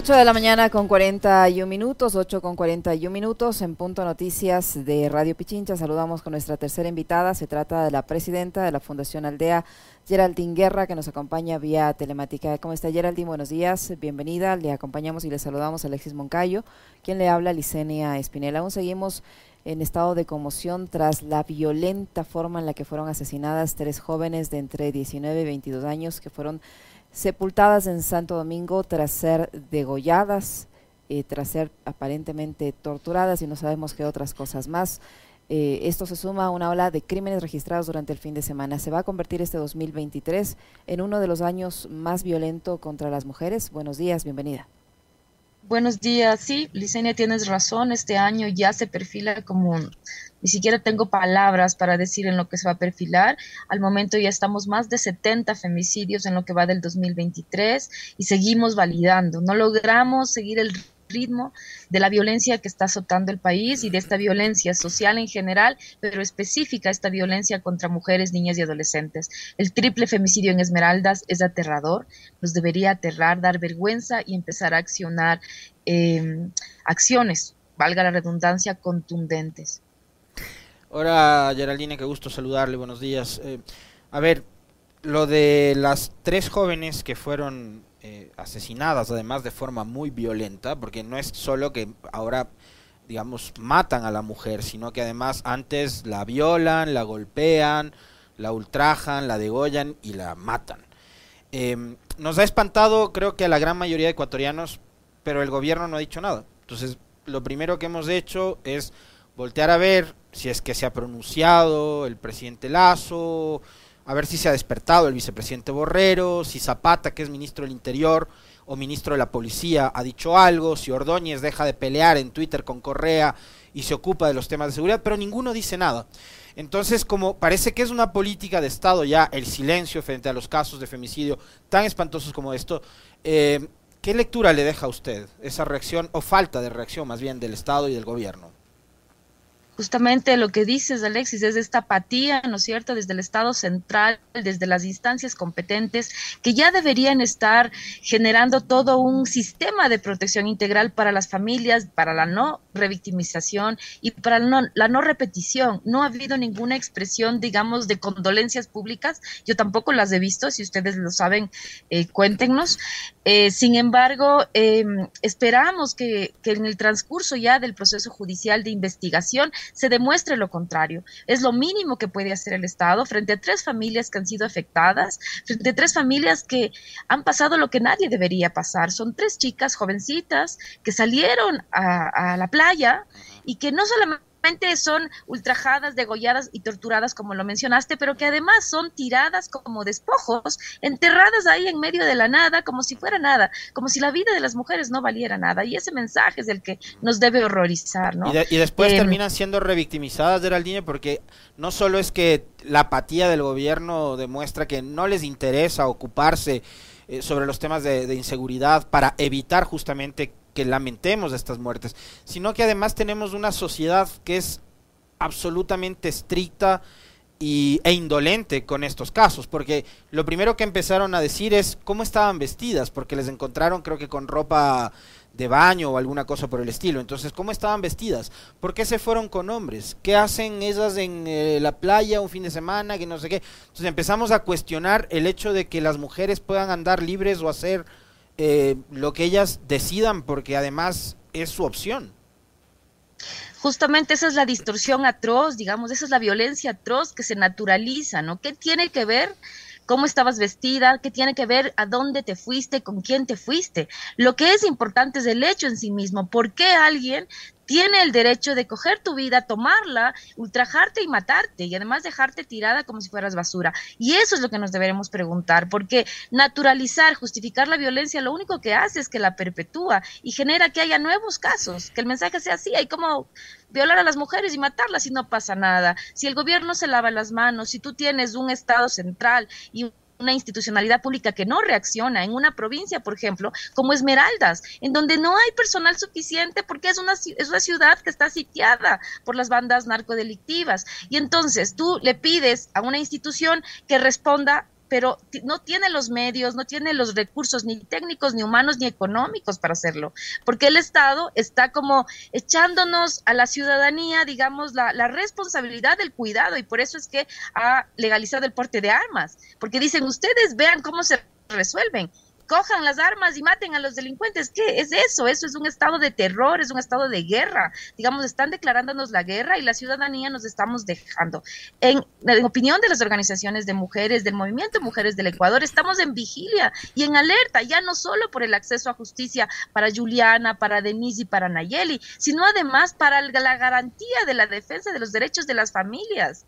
8 de la mañana con 41 minutos, 8 con 41 minutos en Punto Noticias de Radio Pichincha. Saludamos con nuestra tercera invitada. Se trata de la presidenta de la Fundación Aldea, Geraldine Guerra, que nos acompaña vía telemática. ¿Cómo está Geraldine? Buenos días, bienvenida. Le acompañamos y le saludamos a Alexis Moncayo, quien le habla, Licenia Espinela. Aún seguimos en estado de conmoción tras la violenta forma en la que fueron asesinadas tres jóvenes de entre 19 y 22 años que fueron sepultadas en Santo Domingo tras ser degolladas, eh, tras ser aparentemente torturadas y no sabemos qué otras cosas más. Eh, esto se suma a una ola de crímenes registrados durante el fin de semana. Se va a convertir este 2023 en uno de los años más violentos contra las mujeres. Buenos días, bienvenida. Buenos días, sí, Licenia, tienes razón, este año ya se perfila como, ni siquiera tengo palabras para decir en lo que se va a perfilar, al momento ya estamos más de 70 femicidios en lo que va del 2023 y seguimos validando, no logramos seguir el ritmo de la violencia que está azotando el país y de esta violencia social en general, pero específica esta violencia contra mujeres, niñas y adolescentes. El triple femicidio en Esmeraldas es aterrador, nos debería aterrar, dar vergüenza y empezar a accionar em, acciones, valga la redundancia, contundentes. Hola Geraldine, qué gusto saludarle, buenos días. Eh, a ver, lo de las tres jóvenes que fueron eh, asesinadas además de forma muy violenta, porque no es solo que ahora digamos matan a la mujer, sino que además antes la violan, la golpean, la ultrajan, la degollan y la matan. Em, nos ha espantado creo que a la gran mayoría de ecuatorianos, pero el gobierno no ha dicho nada. Entonces, lo primero que hemos hecho es voltear a ver si es que se ha pronunciado el presidente Lazo, a ver si se ha despertado el vicepresidente Borrero, si Zapata, que es ministro del Interior o ministro de la Policía, ha dicho algo, si Ordóñez deja de pelear en Twitter con Correa y se ocupa de los temas de seguridad, pero ninguno dice nada. Entonces, como parece que es una política de Estado ya el silencio frente a los casos de femicidio tan espantosos como esto, eh, ¿qué lectura le deja a usted esa reacción o falta de reacción más bien del Estado y del gobierno? Justamente lo que dices, Alexis, es esta apatía, ¿no es cierto?, desde el Estado central, desde las instancias competentes, que ya deberían estar generando todo un sistema de protección integral para las familias, para la no revictimización y para la no, repetición. No ha habido ninguna expresión, digamos, de condolencias públicas. Yo tampoco las he visto, si ustedes lo saben, eh, cuéntenos. Eh, sin embargo, em, esperamos que en el transcurso ya del proceso judicial de investigación se demuestre lo contrario. Es lo mínimo que puede hacer el Estado frente a tres familias que han sido afectadas, frente a tres familias que han pasado lo que nadie debería pasar. Son tres chicas jovencitas que salieron a, a la playa y que no solamente son ultrajadas, degolladas y torturadas, como lo mencionaste, pero que además son tiradas como despojos, enterradas ahí en medio de la nada, como si fuera nada, como si la vida de las mujeres no valiera nada. Y ese mensaje es el que nos debe horrorizar, ¿no? Y, después em, terminan siendo revictimizadas, Geraldine, porque no solo es que la apatía del gobierno demuestra que no les interesa ocuparse eh, sobre los temas de, de inseguridad para evitar justamente que lamentemos estas muertes, sino que además tenemos una sociedad que es absolutamente estricta y, e indolente con estos casos, porque lo primero que empezaron a decir es cómo estaban vestidas, porque les encontraron creo que con ropa de baño o alguna cosa por el estilo. Entonces, ¿cómo estaban vestidas? ¿Por qué se fueron con hombres? ¿Qué hacen ellas en eh, la playa un fin de semana? Que no sé qué. Entonces empezamos a cuestionar el hecho de que las mujeres puedan andar libres o hacer eh, lo que ellas decidan, porque además es su opción. Justamente esa es la distorsión atroz, digamos, esa es la violencia atroz que se naturaliza, ¿no? ¿Qué tiene que ver cómo estabas vestida, qué tiene que ver a dónde te fuiste, con quién te fuiste. Lo que es importante es el hecho en sí mismo, por qué alguien tiene el derecho de coger tu vida, tomarla, ultrajarte y matarte y además dejarte tirada como si fueras basura. Y eso es lo que nos deberemos preguntar, porque naturalizar, justificar la violencia, lo único que hace es que la perpetúa y genera que haya nuevos casos, que el mensaje sea así, hay como violar a las mujeres y matarlas y no pasa nada. Si el gobierno se lava las manos, si tú tienes un Estado central y una institucionalidad pública que no reacciona en una provincia, por ejemplo, como Esmeraldas, en donde no hay personal suficiente porque es una, es una ciudad que está sitiada por las bandas narcodelictivas. Y entonces tú le pides a una institución que responda pero no tiene los medios, no tiene los recursos ni técnicos, ni humanos, ni económicos para hacerlo, porque el Estado está como echándonos a la ciudadanía, digamos, la, la responsabilidad del cuidado y por eso es que ha legalizado el porte de armas, porque dicen, ustedes vean cómo se resuelven cojan las armas y maten a los delincuentes. ¿Qué es eso? Eso es un estado de terror, es un estado de guerra. Digamos, están declarándonos la guerra y la ciudadanía nos estamos dejando. En, opinión de las organizaciones de mujeres, del movimiento mujeres del Ecuador, estamos en vigilia y en alerta, ya no solo por el acceso a justicia para Juliana, para Denise y para Nayeli, sino además para la garantía de la defensa de los derechos de las familias.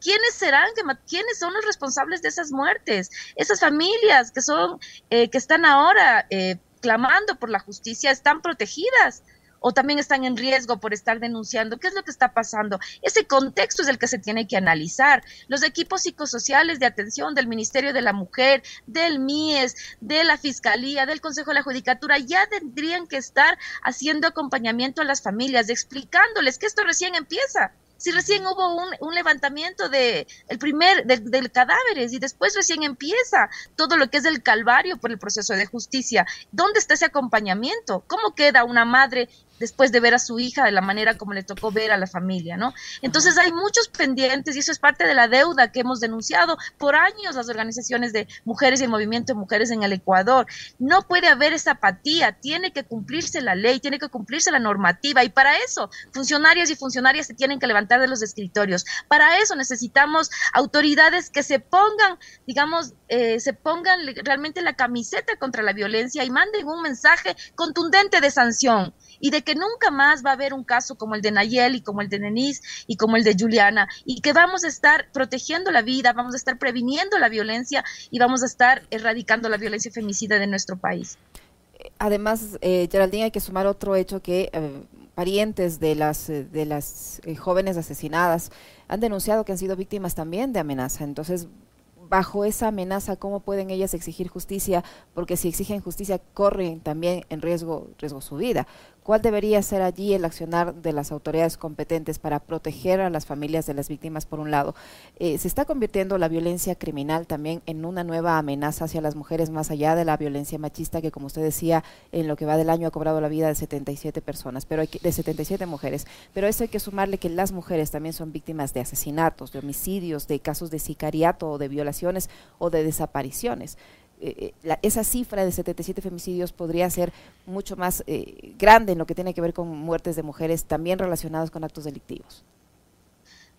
¿Quiénes serán, quiénes son los responsables de esas muertes? Esas familias que son, eh, que están ahora eh, clamando por la justicia, ¿están protegidas? o también están en riesgo por estar denunciando. ¿Qué es lo que está pasando? Ese contexto es el que se tiene que analizar. Los equipos psicosociales de atención del Ministerio de la Mujer, del MIES, de la Fiscalía, del Consejo de la Judicatura, ya tendrían que estar haciendo acompañamiento a las familias, explicándoles que esto recién empieza si recién hubo un, levantamiento de el primer del, del, cadáveres y después recién empieza todo lo que es el calvario por el proceso de justicia. ¿Dónde está ese acompañamiento? ¿Cómo queda una madre después de ver a su hija de la manera como le tocó ver a la familia, ¿no? Entonces hay muchos pendientes y eso es parte de la deuda que hemos denunciado por años las organizaciones de mujeres y el movimiento de mujeres en el Ecuador. No puede haber esa apatía, tiene que cumplirse la ley, tiene que cumplirse la normativa y para eso funcionarios y funcionarias se tienen que levantar de los escritorios. Para eso necesitamos autoridades que se pongan, digamos, eh, se pongan realmente la camiseta contra la violencia y manden un mensaje contundente de sanción y de que nunca más va a haber un caso como el de Nayel y como el de Denise y como el de Juliana y que vamos a estar protegiendo la vida, vamos a estar previniendo la violencia y vamos a estar erradicando la violencia femicida de nuestro país. Además, eh, Geraldine, hay que sumar otro hecho que eh, parientes de las, eh, de las eh, jóvenes asesinadas han denunciado que han sido víctimas también de amenaza. Entonces, bajo esa amenaza, ¿cómo pueden ellas exigir justicia? Porque si exigen justicia, corren también en riesgo, riesgo su vida. ¿Cuál debería ser allí el accionar de las autoridades competentes para proteger a las familias de las víctimas, por un lado? Eh, se está convirtiendo la violencia criminal también en una nueva amenaza hacia las mujeres, más allá de la violencia machista, que como usted decía, en lo que va del año ha cobrado la vida de 77 personas, pero hay que, de 77 mujeres. Pero eso hay que sumarle que las mujeres también son víctimas de asesinatos, de homicidios, de casos de sicariato o de violaciones o de desapariciones. Eh, eh, esa cifra de 77 femicidios podría ser mucho más eh, grande en lo que tiene que ver con muertes de mujeres también relacionadas con actos delictivos.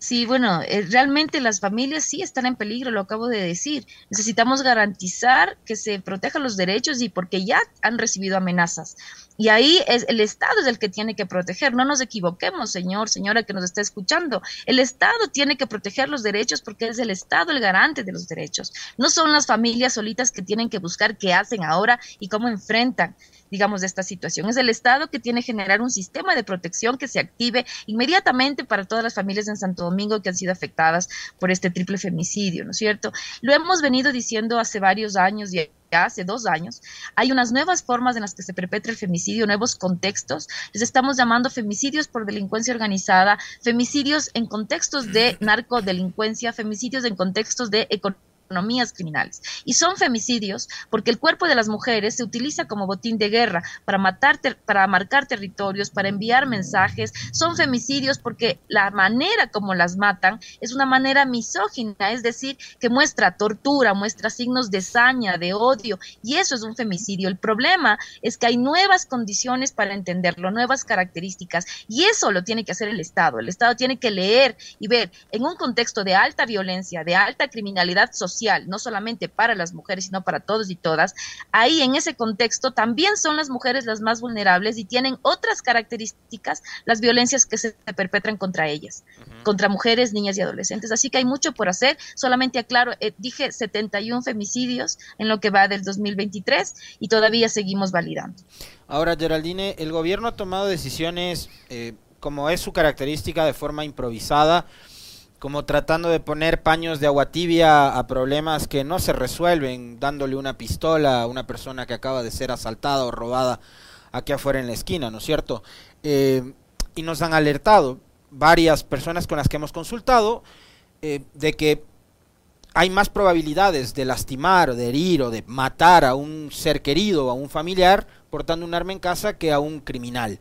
Sí, bueno, realmente las familias sí están en peligro, lo acabo de decir. Necesitamos garantizar que se protejan los derechos y porque ya han recibido amenazas. Y ahí es el Estado es el que tiene que proteger. No nos equivoquemos, señor, señora que nos está escuchando. El Estado tiene que proteger los derechos porque es el Estado el garante de los derechos. No son las familias solitas que tienen que buscar qué hacen ahora y cómo enfrentan digamos, esta situación. Es el Estado que tiene que generar un sistema de protección que se active inmediatamente para todas las familias en Santo Domingo que han sido afectadas por este triple femicidio, ¿no es cierto? Lo hemos venido diciendo hace varios años y hace dos años, hay unas nuevas formas en las que se perpetra el femicidio, nuevos contextos. Les estamos llamando femicidios por delincuencia organizada, femicidios en contextos de narcodelincuencia, femicidios en contextos de economía economías criminales. Y son femicidios porque el cuerpo de las mujeres se utiliza como botín de guerra para matar, para marcar territorios, para enviar mensajes. Son femicidios porque la manera como las matan es una manera misógina, es decir, que muestra tortura, muestra signos de saña, de odio, y eso es un femicidio. El problema es que hay nuevas condiciones para entenderlo, nuevas características, y eso lo tiene que hacer el Estado. El Estado tiene que leer y ver en un contexto de alta violencia, de alta criminalidad social, no solamente para las mujeres, sino para todos y todas, ahí en ese contexto también son las mujeres las más vulnerables y tienen otras características las violencias que se perpetran contra ellas, contra mujeres, niñas y adolescentes. Así que hay mucho por hacer. Solamente aclaro, eh, dije 71 femicidios en lo que va del 2023 y todavía seguimos validando. Ahora, Geraldine, el gobierno ha tomado decisiones, eh, como es su característica, de forma improvisada como tratando de poner paños de agua tibia a problemas que no se resuelven, dándole una pistola a una persona que acaba de ser asaltada o robada aquí afuera en la esquina, ¿no es cierto? Eh, y nos han alertado varias personas con las que hemos consultado eh, de que hay más probabilidades de lastimar, de herir o de matar a un ser querido a un familiar portando un arma en casa que a un criminal.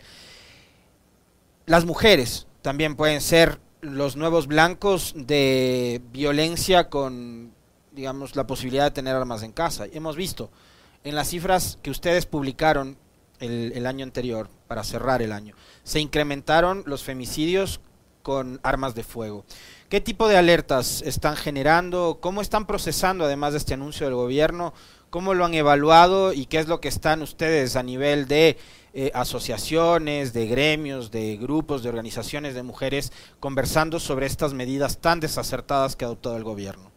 Las mujeres también pueden ser los nuevos blancos de violencia con, digamos, la posibilidad de tener armas en casa. Hemos visto en las cifras que ustedes publicaron el, el año anterior, para cerrar el año, se incrementaron los femicidios con armas de fuego. ¿Qué tipo de alertas están generando? ¿Cómo están procesando, además de este anuncio del gobierno? ¿Cómo lo han evaluado y qué es lo que están ustedes a nivel de eh, asociaciones, de gremios, de grupos, de organizaciones de mujeres conversando sobre estas medidas tan desacertadas que ha adoptado el gobierno?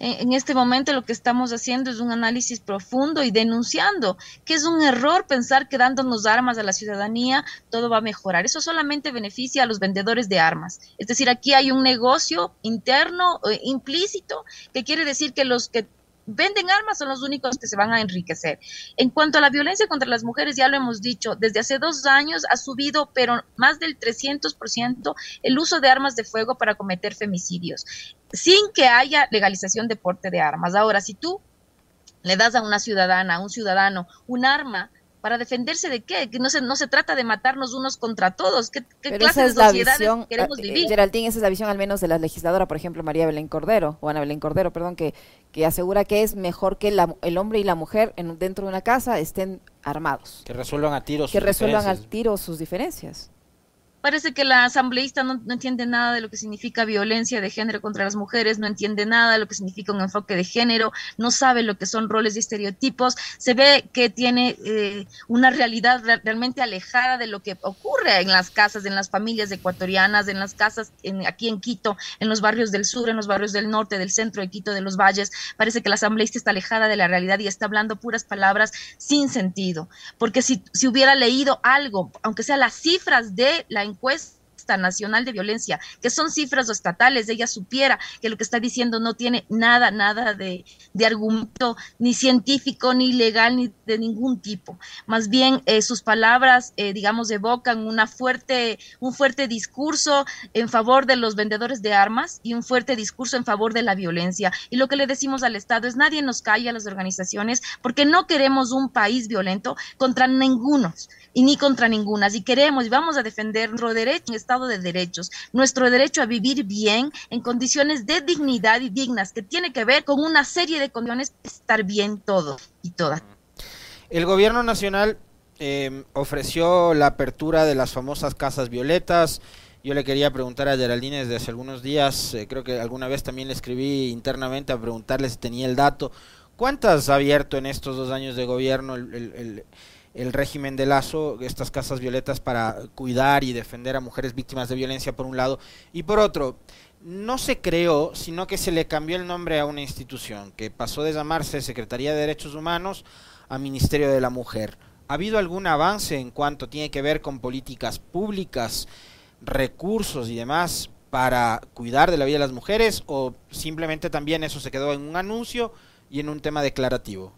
en este momento lo que estamos haciendo es un análisis profundo y denunciando que es un error pensar que dándonos armas a la ciudadanía todo va a mejorar. Eso solamente beneficia a los vendedores de armas. Es decir, aquí hay un negocio interno eh, implícito que quiere decir que los que venden armas son los únicos que se van a enriquecer. En cuanto a la violencia contra las mujeres, ya lo hemos dicho, desde hace dos años ha subido, pero más del 300% el uso de armas de fuego para cometer femicidios, sin que haya legalización de porte de armas. Ahora, si tú le das a una ciudadana, a un ciudadano, un arma, para defenderse de qué, que no se, no se trata de matarnos unos contra todos, qué, clase de sociedades queremos eh, vivir. Geraldine, esa es la visión al menos de la legisladora, por ejemplo, María Belén Cordero, o Ana Belén Cordero, perdón, que, que asegura que es mejor que el hombre y la mujer en, dentro de una casa estén armados. Que resuelvan a tiros Que resuelvan a tiros sus diferencias. Parece que la asambleísta no, entiende nada de lo que significa violencia de género contra las mujeres, no entiende nada de lo que significa un enfoque de género, no sabe lo que son roles y estereotipos, se ve que tiene eh, una realidad realmente alejada de lo que ocurre en las casas, en las familias ecuatorianas, en las casas en, aquí en Quito, en los barrios del sur, en los barrios del norte, del centro de Quito, de los valles. Parece que la asambleísta está alejada de la realidad y está hablando puras palabras sin sentido, porque si, si hubiera leído algo, aunque sea las cifras de la encuesta nacional de violencia, que son cifras estatales, ella supiera que lo que está diciendo no tiene nada, nada de, argumento ni científico, ni legal, ni de ningún tipo. Más bien, eh, sus palabras, eh, digamos, evocan una fuerte, un fuerte discurso en favor de los vendedores de armas y un fuerte discurso en favor de la violencia. Y lo que le decimos al Estado es nadie nos calla a las organizaciones porque no queremos un país violento contra ninguno y ni contra ninguna. Si queremos y vamos a defender nuestro derecho en De Derechos, nuestro derecho a vivir bien en condiciones de dignidad y dignas, que tiene que ver con una serie de condiciones estar bien todo y todas. El gobierno nacional eh, ofreció la apertura de las famosas casas violetas. Yo le quería preguntar a Geraldine desde hace algunos días, eh, creo que alguna vez también le escribí internamente a preguntarle si tenía el dato. ¿Cuántas ha abierto en estos dos años de gobierno el el régimen de Lazo, estas casas violetas para cuidar y defender a mujeres víctimas de violencia por un lado, y por otro, no se creó, sino que se le cambió el nombre a una institución, que pasó de llamarse Secretaría de Derechos Humanos a Ministerio de la Mujer. ¿Ha habido algún avance en cuanto tiene que ver con políticas públicas, recursos y demás para cuidar de la vida de las mujeres o simplemente también eso se quedó en un anuncio y en un tema declarativo?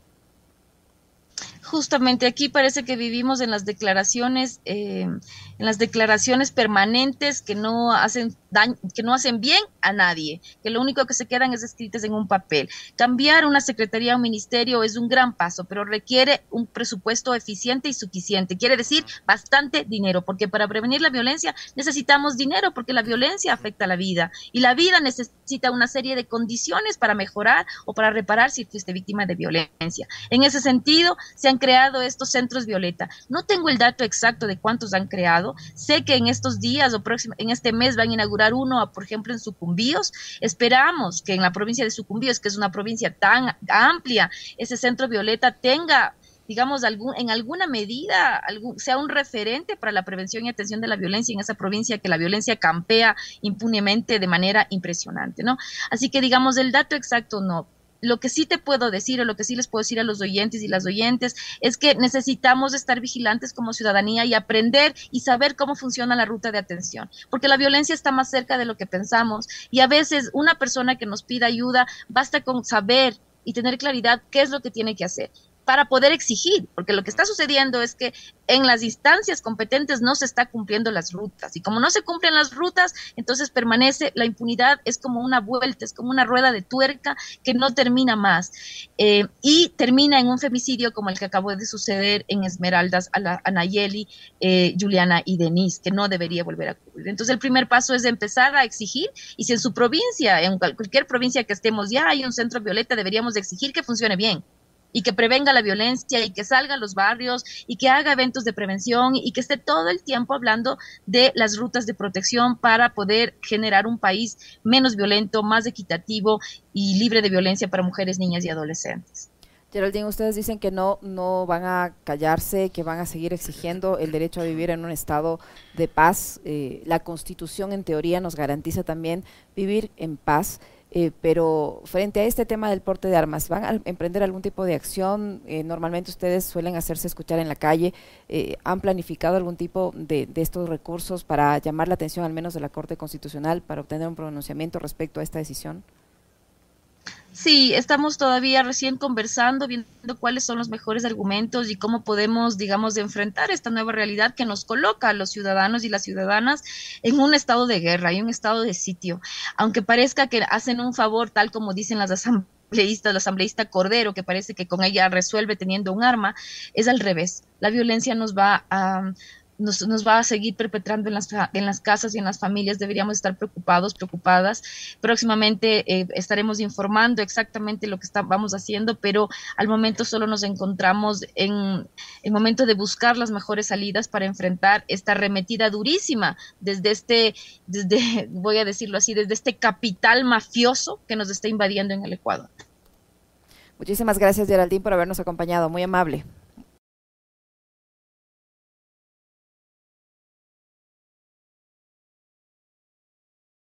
Justamente aquí parece que vivimos en las declaraciones, eh, en las declaraciones permanentes que no hacen daño, que no hacen bien a nadie, que lo único que se quedan es escritas en un papel. Cambiar una secretaría o un ministerio es un gran paso, pero requiere un presupuesto eficiente y suficiente. Quiere decir bastante dinero, porque para prevenir la violencia necesitamos dinero, porque la violencia afecta a la vida y la vida necesita una serie de condiciones para mejorar o para reparar si fuiste víctima de violencia. En ese sentido, se han creado estos centros Violeta. No tengo el dato exacto de cuántos han creado. Sé que en estos días o próximo, en este mes van a inaugurar uno, por ejemplo, en Sucumbíos. Esperamos que en la provincia de Sucumbíos, que es una provincia tan amplia, ese centro Violeta tenga digamos, algún, en alguna medida algún, sea un referente para la prevención y atención de la violencia en esa provincia que la violencia campea impunemente de manera impresionante, ¿no? Así que, digamos, el dato exacto no, lo que sí te puedo decir o lo que sí les puedo decir a los oyentes y las oyentes es que necesitamos estar vigilantes como ciudadanía y aprender y saber cómo funciona la ruta de atención, porque la violencia está más cerca de lo que pensamos y a veces una persona que nos pida ayuda basta con saber y tener claridad qué es lo que tiene que hacer para poder exigir, porque lo que está sucediendo es que en las instancias competentes no se está cumpliendo las rutas y como no se cumplen las rutas, entonces permanece la impunidad, es como una vuelta, es como una rueda de tuerca que no termina más eh, y termina en un femicidio como el que acabó de suceder en Esmeraldas a, la, Nayeli, eh, Juliana y Denise, que no debería volver a ocurrir. Entonces el primer paso es empezar a exigir y si en su provincia, en cualquier provincia que estemos ya hay un centro violeta, deberíamos de exigir que funcione bien y que prevenga la violencia y que salga a los barrios y que haga eventos de prevención y que esté todo el tiempo hablando de las rutas de protección para poder generar un país menos violento, más equitativo y libre de violencia para mujeres, niñas y adolescentes. Geraldine, ustedes dicen que no, no van a callarse, que van a seguir exigiendo el derecho a vivir en un estado de paz. Eh, la Constitución, en teoría, nos garantiza también vivir en paz. Eh, pero frente a este tema del porte de armas, ¿van a emprender algún tipo de acción? Eh, normalmente ustedes suelen hacerse escuchar en la calle. Eh, ¿Han planificado algún tipo de, de, estos recursos para llamar la atención al menos de la Corte Constitucional para obtener un pronunciamiento respecto a esta decisión? Sí, estamos todavía recién conversando, viendo cuáles son los mejores argumentos y cómo podemos, digamos, enfrentar esta nueva realidad que nos coloca a los ciudadanos y las ciudadanas en un estado de guerra y un estado de sitio. Aunque parezca que hacen un favor, tal como dicen las asambleístas, la asambleísta Cordero, que parece que con ella resuelve teniendo un arma, es al revés. La violencia nos va a nos, nos, va a seguir perpetrando en las, en las casas y en las familias. Deberíamos estar preocupados, preocupadas. Próximamente eh, estaremos informando exactamente lo que está, vamos haciendo, pero al momento solo nos encontramos en el momento de buscar las mejores salidas para enfrentar esta arremetida durísima desde este, desde, voy a decirlo así, desde este capital mafioso que nos está invadiendo en el Ecuador. Muchísimas gracias, Geraldine, por habernos acompañado. Muy amable.